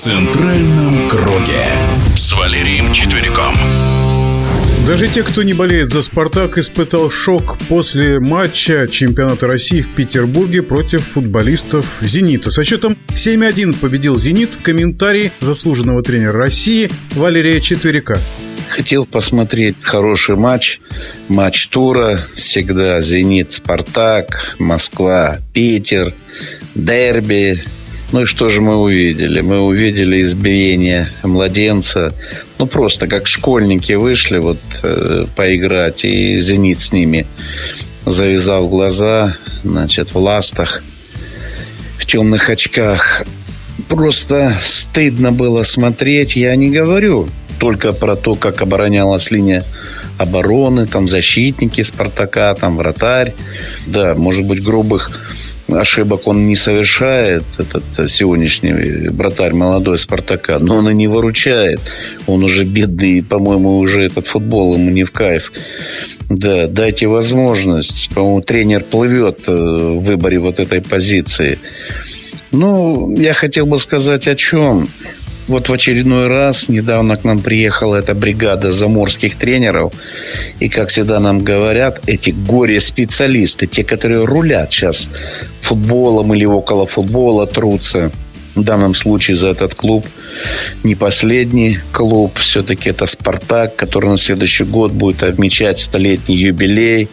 центральном круге с Валерием Четвериком. Даже те, кто не болеет за «Спартак», испытал шок после матча чемпионата России в Петербурге против футболистов «Зенита». Со счетом 7-1 победил «Зенит». Комментарий заслуженного тренера России Валерия Четверика. Хотел посмотреть хороший матч. Матч тура. Всегда «Зенит», «Спартак», «Москва», «Питер», «Дерби», ну и что же мы увидели? Мы увидели избиение младенца. Ну, просто как школьники вышли вот э, поиграть, и «Зенит» с ними завязал глаза, значит, в ластах, в темных очках. Просто стыдно было смотреть. Я не говорю только про то, как оборонялась линия обороны, там защитники Спартака, там вратарь. Да, может быть, грубых ошибок он не совершает, этот сегодняшний братарь молодой Спартака, но он и не выручает. Он уже бедный, по-моему, уже этот футбол ему не в кайф. Да, дайте возможность. По-моему, тренер плывет э, в выборе вот этой позиции. Ну, я хотел бы сказать о чем. Вот в очередной раз недавно к нам приехала эта бригада заморских тренеров. И, как всегда нам говорят, эти горе-специалисты, те, которые рулят сейчас футболом или около футбола, трутся. В данном случае за этот клуб не последний клуб. Все-таки это «Спартак», который на следующий год будет отмечать столетний юбилей.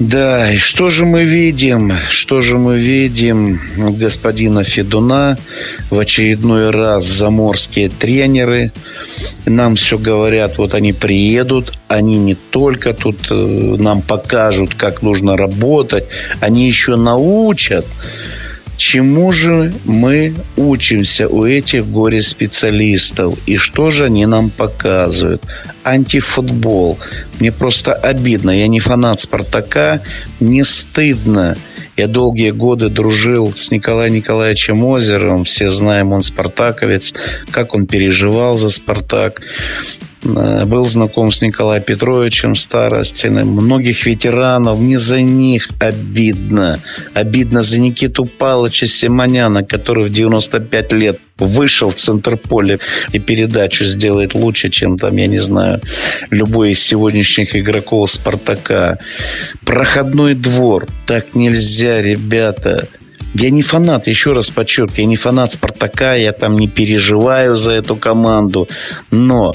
Да, и что же мы видим? Что же мы видим господина Федуна? В очередной раз заморские тренеры нам все говорят, вот они приедут, они не только тут э, нам покажут, как нужно работать, они еще научат Чему же мы учимся у этих горе-специалистов? И что же они нам показывают? Антифутбол. Мне просто обидно. Я не фанат «Спартака». Не стыдно. Я долгие годы дружил с Николаем Николаевичем Озеровым. Все знаем, он спартаковец. Как он переживал за «Спартак». Э, был знаком с Николаем Петровичем Старостиным. Многих ветеранов, не за них обидно. Обидно за Никиту Павловича Симоняна, который в 95 лет вышел в центр поля и передачу сделает лучше, чем там, я не знаю, любой из сегодняшних игроков «Спартака». Проходной двор. Так нельзя, ребята. Я не фанат, еще раз подчеркиваю, я не фанат «Спартака», я там не переживаю за эту команду. Но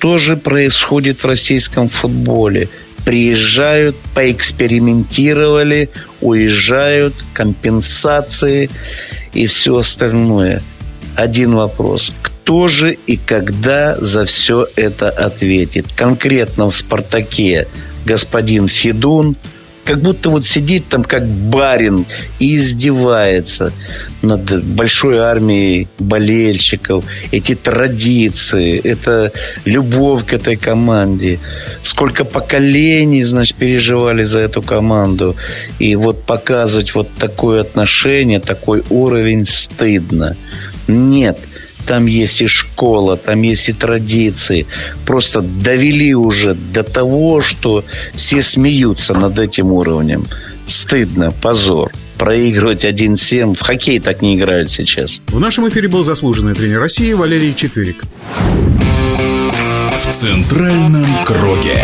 что же происходит в российском футболе? Приезжают, поэкспериментировали, уезжают, компенсации и все остальное. Один вопрос. Кто же и когда за все это ответит? Конкретно в «Спартаке» господин Федун – как будто вот сидит там как барин и издевается над большой армией болельщиков. Эти традиции, это любовь к этой команде. Сколько поколений, значит, переживали за эту команду. И вот показывать вот такое отношение, такой уровень стыдно. Нет, там есть и школа, там есть и традиции. Просто довели уже до того, что все смеются над этим уровнем. Стыдно, позор проигрывать 1-7. В хоккей так не играют сейчас. В нашем эфире был заслуженный тренер России Валерий Четверик. В центральном круге.